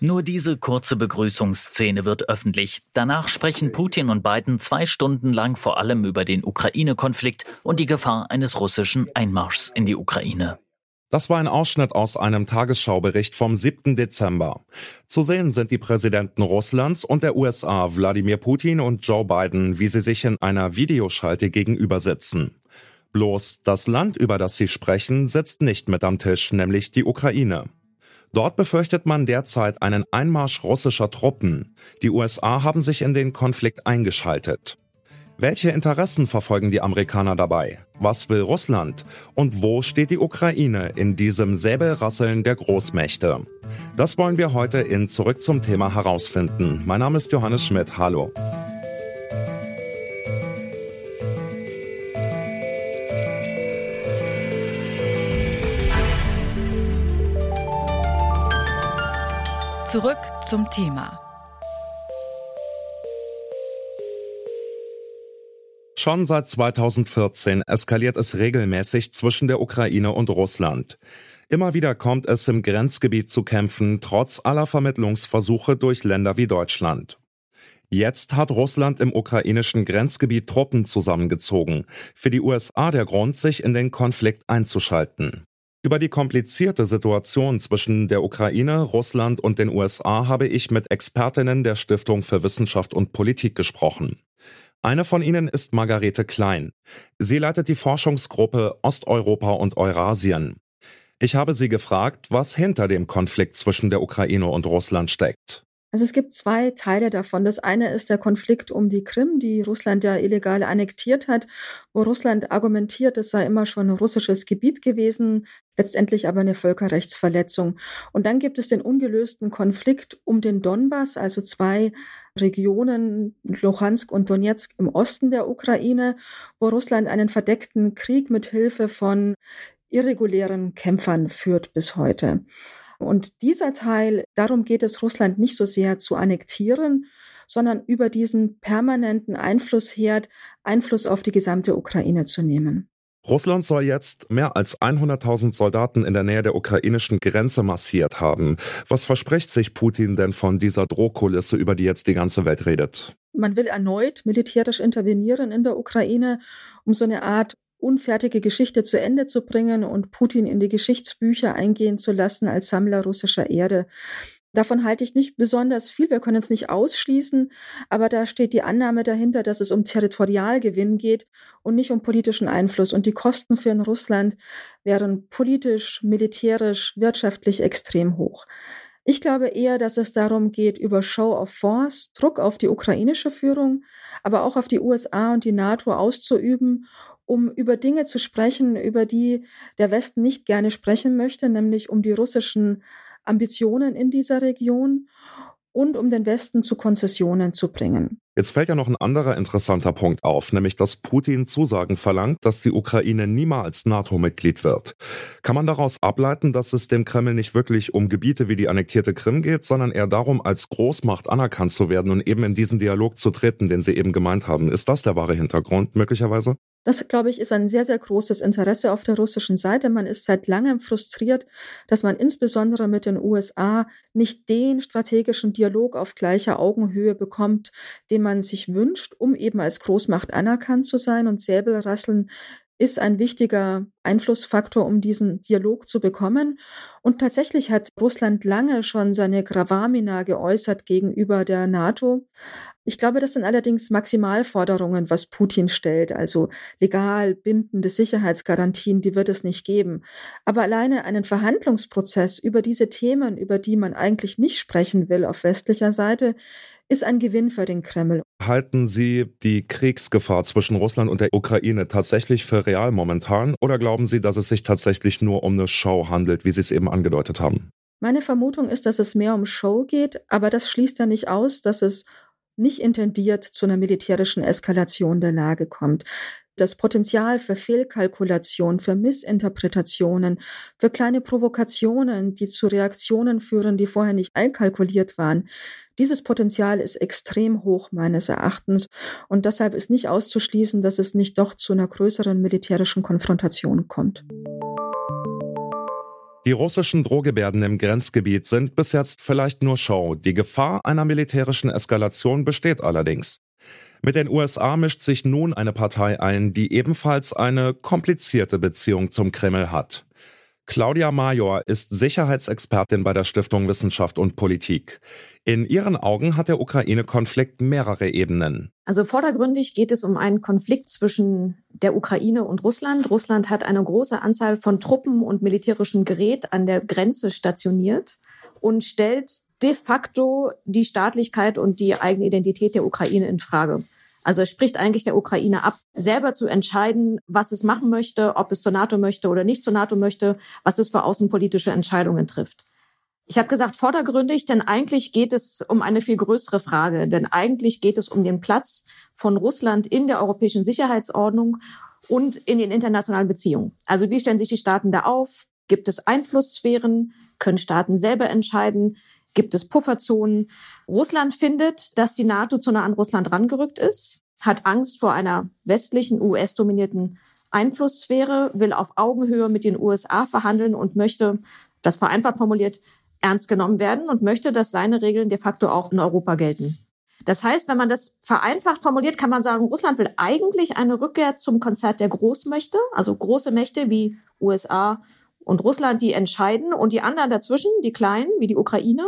Nur diese kurze Begrüßungsszene wird öffentlich. Danach sprechen Putin und Biden zwei Stunden lang vor allem über den Ukraine-Konflikt und die Gefahr eines russischen Einmarschs in die Ukraine. Das war ein Ausschnitt aus einem Tagesschaubericht vom 7. Dezember. Zu sehen sind die Präsidenten Russlands und der USA, Wladimir Putin und Joe Biden, wie sie sich in einer Videoschalte gegenüber sitzen. Bloß das Land, über das sie sprechen, sitzt nicht mit am Tisch, nämlich die Ukraine. Dort befürchtet man derzeit einen Einmarsch russischer Truppen. Die USA haben sich in den Konflikt eingeschaltet. Welche Interessen verfolgen die Amerikaner dabei? Was will Russland? Und wo steht die Ukraine in diesem Säbelrasseln der Großmächte? Das wollen wir heute in Zurück zum Thema herausfinden. Mein Name ist Johannes Schmidt. Hallo. Zurück zum Thema. Schon seit 2014 eskaliert es regelmäßig zwischen der Ukraine und Russland. Immer wieder kommt es im Grenzgebiet zu Kämpfen, trotz aller Vermittlungsversuche durch Länder wie Deutschland. Jetzt hat Russland im ukrainischen Grenzgebiet Truppen zusammengezogen. Für die USA der Grund, sich in den Konflikt einzuschalten. Über die komplizierte Situation zwischen der Ukraine, Russland und den USA habe ich mit Expertinnen der Stiftung für Wissenschaft und Politik gesprochen. Eine von ihnen ist Margarete Klein. Sie leitet die Forschungsgruppe Osteuropa und Eurasien. Ich habe sie gefragt, was hinter dem Konflikt zwischen der Ukraine und Russland steckt. Also es gibt zwei Teile davon. Das eine ist der Konflikt um die Krim, die Russland ja illegal annektiert hat, wo Russland argumentiert, es sei immer schon russisches Gebiet gewesen, letztendlich aber eine Völkerrechtsverletzung. Und dann gibt es den ungelösten Konflikt um den Donbass, also zwei Regionen, Luhansk und Donetsk im Osten der Ukraine, wo Russland einen verdeckten Krieg mit Hilfe von irregulären Kämpfern führt bis heute. Und dieser Teil, darum geht es Russland nicht so sehr zu annektieren, sondern über diesen permanenten Einflussherd Einfluss auf die gesamte Ukraine zu nehmen. Russland soll jetzt mehr als 100.000 Soldaten in der Nähe der ukrainischen Grenze massiert haben. Was verspricht sich Putin denn von dieser Drohkulisse, über die jetzt die ganze Welt redet? Man will erneut militärisch intervenieren in der Ukraine, um so eine Art unfertige Geschichte zu Ende zu bringen und Putin in die Geschichtsbücher eingehen zu lassen als Sammler russischer Erde. Davon halte ich nicht besonders viel. Wir können es nicht ausschließen, aber da steht die Annahme dahinter, dass es um Territorialgewinn geht und nicht um politischen Einfluss. Und die Kosten für in Russland wären politisch, militärisch, wirtschaftlich extrem hoch. Ich glaube eher, dass es darum geht, über Show of Force Druck auf die ukrainische Führung, aber auch auf die USA und die NATO auszuüben um über Dinge zu sprechen, über die der Westen nicht gerne sprechen möchte, nämlich um die russischen Ambitionen in dieser Region und um den Westen zu Konzessionen zu bringen. Jetzt fällt ja noch ein anderer interessanter Punkt auf, nämlich dass Putin Zusagen verlangt, dass die Ukraine niemals NATO-Mitglied wird. Kann man daraus ableiten, dass es dem Kreml nicht wirklich um Gebiete wie die annektierte Krim geht, sondern eher darum, als Großmacht anerkannt zu werden und eben in diesen Dialog zu treten, den Sie eben gemeint haben? Ist das der wahre Hintergrund möglicherweise? Das, glaube ich, ist ein sehr, sehr großes Interesse auf der russischen Seite. Man ist seit langem frustriert, dass man insbesondere mit den USA nicht den strategischen Dialog auf gleicher Augenhöhe bekommt, den man sich wünscht, um eben als Großmacht anerkannt zu sein. Und Säbelrasseln ist ein wichtiger Einflussfaktor, um diesen Dialog zu bekommen. Und tatsächlich hat Russland lange schon seine Gravamina geäußert gegenüber der NATO. Ich glaube, das sind allerdings Maximalforderungen, was Putin stellt. Also legal bindende Sicherheitsgarantien, die wird es nicht geben. Aber alleine einen Verhandlungsprozess über diese Themen, über die man eigentlich nicht sprechen will auf westlicher Seite, ist ein Gewinn für den Kreml. Halten Sie die Kriegsgefahr zwischen Russland und der Ukraine tatsächlich für real momentan oder glauben Sie, dass es sich tatsächlich nur um eine Show handelt, wie Sie es eben angedeutet haben? Meine Vermutung ist, dass es mehr um Show geht, aber das schließt ja nicht aus, dass es nicht intendiert zu einer militärischen Eskalation der Lage kommt. Das Potenzial für Fehlkalkulation, für Missinterpretationen, für kleine Provokationen, die zu Reaktionen führen, die vorher nicht einkalkuliert waren, dieses Potenzial ist extrem hoch meines Erachtens und deshalb ist nicht auszuschließen, dass es nicht doch zu einer größeren militärischen Konfrontation kommt. Die russischen Drohgebärden im Grenzgebiet sind bis jetzt vielleicht nur Show. Die Gefahr einer militärischen Eskalation besteht allerdings. Mit den USA mischt sich nun eine Partei ein, die ebenfalls eine komplizierte Beziehung zum Kreml hat. Claudia Major ist Sicherheitsexpertin bei der Stiftung Wissenschaft und Politik. In ihren Augen hat der Ukraine-Konflikt mehrere Ebenen. Also vordergründig geht es um einen Konflikt zwischen der Ukraine und Russland. Russland hat eine große Anzahl von Truppen und militärischem Gerät an der Grenze stationiert und stellt de facto die Staatlichkeit und die eigene Identität der Ukraine in Frage. Also es spricht eigentlich der Ukraine ab, selber zu entscheiden, was es machen möchte, ob es zur NATO möchte oder nicht zur NATO möchte, was es für außenpolitische Entscheidungen trifft. Ich habe gesagt vordergründig, denn eigentlich geht es um eine viel größere Frage. Denn eigentlich geht es um den Platz von Russland in der europäischen Sicherheitsordnung und in den internationalen Beziehungen. Also wie stellen sich die Staaten da auf? Gibt es Einflusssphären? Können Staaten selber entscheiden? Gibt es Pufferzonen? Russland findet, dass die NATO zu nah an Russland rangerückt ist, hat Angst vor einer westlichen, US-dominierten Einflusssphäre, will auf Augenhöhe mit den USA verhandeln und möchte, das vereinfacht formuliert, ernst genommen werden und möchte, dass seine Regeln de facto auch in Europa gelten. Das heißt, wenn man das vereinfacht formuliert, kann man sagen, Russland will eigentlich eine Rückkehr zum Konzert der Großmächte, also große Mächte wie USA und Russland, die entscheiden und die anderen dazwischen, die kleinen wie die Ukraine,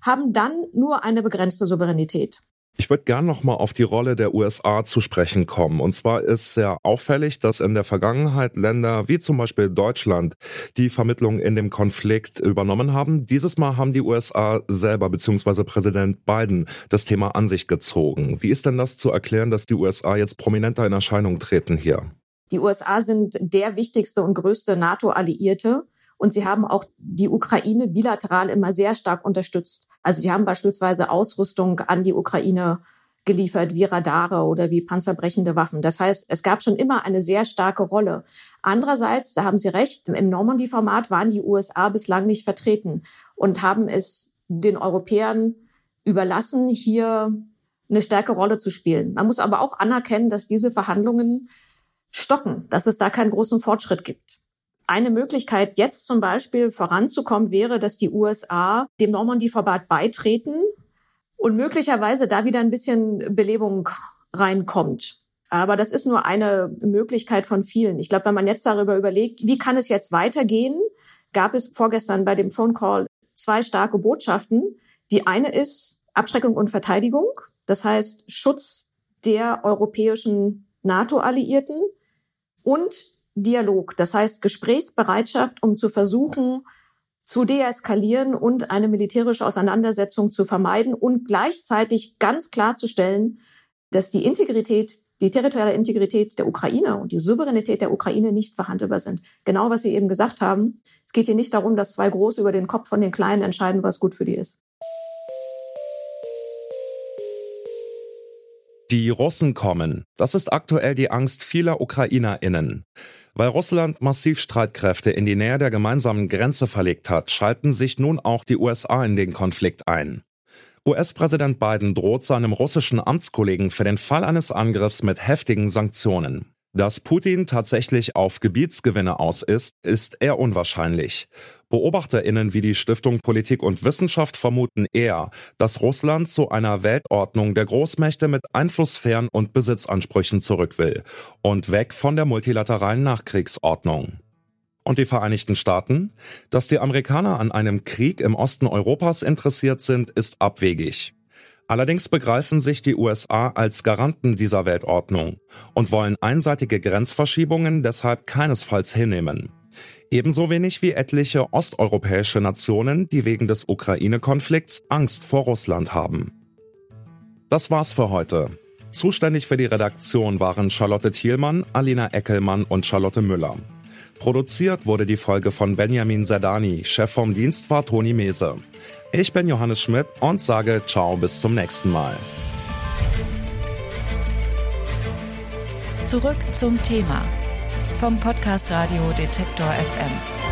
haben dann nur eine begrenzte Souveränität. Ich würde gern noch mal auf die Rolle der USA zu sprechen kommen. Und zwar ist sehr auffällig, dass in der Vergangenheit Länder wie zum Beispiel Deutschland die Vermittlung in dem Konflikt übernommen haben. Dieses Mal haben die USA selber bzw. Präsident Biden das Thema an sich gezogen. Wie ist denn das zu erklären, dass die USA jetzt prominenter in Erscheinung treten hier? Die USA sind der wichtigste und größte NATO-Alliierte. Und sie haben auch die Ukraine bilateral immer sehr stark unterstützt. Also sie haben beispielsweise Ausrüstung an die Ukraine geliefert, wie Radare oder wie panzerbrechende Waffen. Das heißt, es gab schon immer eine sehr starke Rolle. Andererseits, da haben Sie recht, im Normandy-Format waren die USA bislang nicht vertreten und haben es den Europäern überlassen, hier eine stärke Rolle zu spielen. Man muss aber auch anerkennen, dass diese Verhandlungen stocken, dass es da keinen großen Fortschritt gibt. Eine Möglichkeit, jetzt zum Beispiel voranzukommen, wäre, dass die USA dem Normandie-Verband beitreten und möglicherweise da wieder ein bisschen Belebung reinkommt. Aber das ist nur eine Möglichkeit von vielen. Ich glaube, wenn man jetzt darüber überlegt, wie kann es jetzt weitergehen, gab es vorgestern bei dem Phone Call zwei starke Botschaften. Die eine ist Abschreckung und Verteidigung, das heißt Schutz der europäischen NATO-Alliierten und Dialog, das heißt Gesprächsbereitschaft, um zu versuchen, zu deeskalieren und eine militärische Auseinandersetzung zu vermeiden und gleichzeitig ganz klarzustellen, dass die Integrität, die territoriale Integrität der Ukraine und die Souveränität der Ukraine nicht verhandelbar sind. Genau was Sie eben gesagt haben. Es geht hier nicht darum, dass zwei Große über den Kopf von den Kleinen entscheiden, was gut für die ist. Die Russen kommen. Das ist aktuell die Angst vieler Ukrainerinnen. Weil Russland massiv Streitkräfte in die Nähe der gemeinsamen Grenze verlegt hat, schalten sich nun auch die USA in den Konflikt ein. US-Präsident Biden droht seinem russischen Amtskollegen für den Fall eines Angriffs mit heftigen Sanktionen. Dass Putin tatsächlich auf Gebietsgewinne aus ist, ist eher unwahrscheinlich. BeobachterInnen wie die Stiftung Politik und Wissenschaft vermuten eher, dass Russland zu einer Weltordnung der Großmächte mit Einflusssphären und Besitzansprüchen zurück will und weg von der multilateralen Nachkriegsordnung. Und die Vereinigten Staaten? Dass die Amerikaner an einem Krieg im Osten Europas interessiert sind, ist abwegig. Allerdings begreifen sich die USA als Garanten dieser Weltordnung und wollen einseitige Grenzverschiebungen deshalb keinesfalls hinnehmen. Ebenso wenig wie etliche osteuropäische Nationen, die wegen des Ukraine-Konflikts Angst vor Russland haben. Das war's für heute. Zuständig für die Redaktion waren Charlotte Thielmann, Alina Eckelmann und Charlotte Müller. Produziert wurde die Folge von Benjamin Zerdani, Chef vom Dienst war Toni Mese. Ich bin Johannes Schmidt und sage ciao bis zum nächsten Mal. Zurück zum Thema vom Podcast Radio Detektor FM.